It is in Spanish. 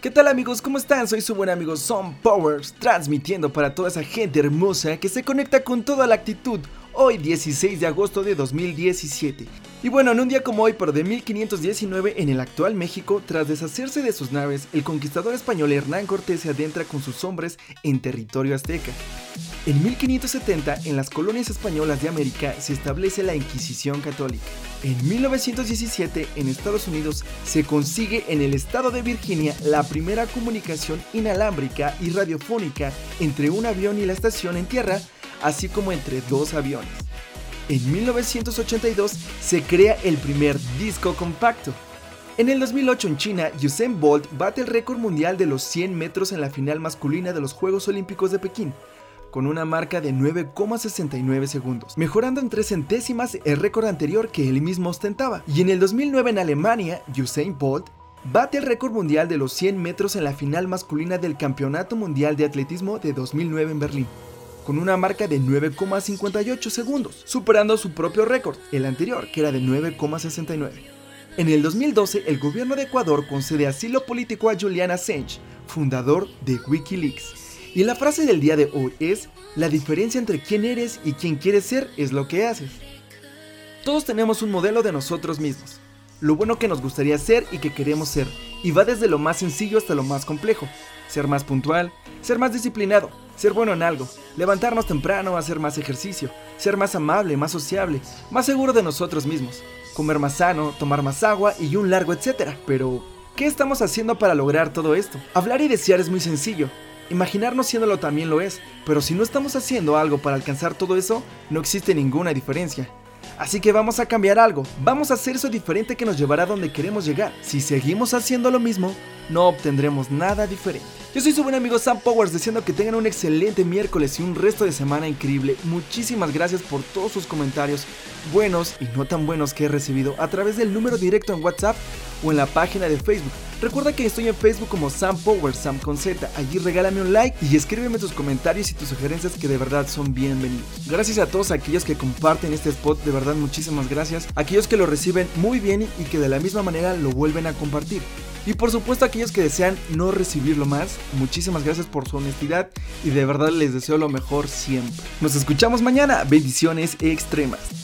¿Qué tal amigos? ¿Cómo están? Soy su buen amigo Son Powers, transmitiendo para toda esa gente hermosa que se conecta con toda la actitud hoy 16 de agosto de 2017. Y bueno, en un día como hoy, pero de 1519, en el actual México, tras deshacerse de sus naves, el conquistador español Hernán Cortés se adentra con sus hombres en territorio azteca. En 1570, en las colonias españolas de América se establece la Inquisición Católica. En 1917, en Estados Unidos, se consigue en el estado de Virginia la primera comunicación inalámbrica y radiofónica entre un avión y la estación en tierra, así como entre dos aviones. En 1982 se crea el primer disco compacto. En el 2008 en China, Usain Bolt bate el récord mundial de los 100 metros en la final masculina de los Juegos Olímpicos de Pekín, con una marca de 9,69 segundos, mejorando en 3 centésimas el récord anterior que él mismo ostentaba. Y en el 2009 en Alemania, Usain Bolt bate el récord mundial de los 100 metros en la final masculina del Campeonato Mundial de Atletismo de 2009 en Berlín con una marca de 9,58 segundos, superando su propio récord, el anterior, que era de 9,69. En el 2012, el gobierno de Ecuador concede asilo político a Julian Assange, fundador de Wikileaks. Y la frase del día de hoy es, la diferencia entre quién eres y quién quieres ser es lo que haces. Todos tenemos un modelo de nosotros mismos, lo bueno que nos gustaría ser y que queremos ser, y va desde lo más sencillo hasta lo más complejo. Ser más puntual, ser más disciplinado, ser bueno en algo, levantarnos temprano, hacer más ejercicio, ser más amable, más sociable, más seguro de nosotros mismos, comer más sano, tomar más agua y un largo etcétera. Pero, ¿qué estamos haciendo para lograr todo esto? Hablar y desear es muy sencillo, Imaginarnos siéndolo también lo es, pero si no estamos haciendo algo para alcanzar todo eso, no existe ninguna diferencia. Así que vamos a cambiar algo, vamos a hacer eso diferente que nos llevará a donde queremos llegar. Si seguimos haciendo lo mismo, no obtendremos nada diferente. Yo soy su buen amigo Sam Powers, deseando que tengan un excelente miércoles y un resto de semana increíble. Muchísimas gracias por todos sus comentarios, buenos y no tan buenos que he recibido a través del número directo en WhatsApp o en la página de Facebook. Recuerda que estoy en Facebook como Sam Powers, Sam con Z. Allí regálame un like y escríbeme tus comentarios y tus sugerencias que de verdad son bienvenidos. Gracias a todos aquellos que comparten este spot, de verdad muchísimas gracias. Aquellos que lo reciben muy bien y que de la misma manera lo vuelven a compartir. Y por supuesto aquellos que desean no recibirlo más, muchísimas gracias por su honestidad y de verdad les deseo lo mejor siempre. Nos escuchamos mañana, bendiciones extremas.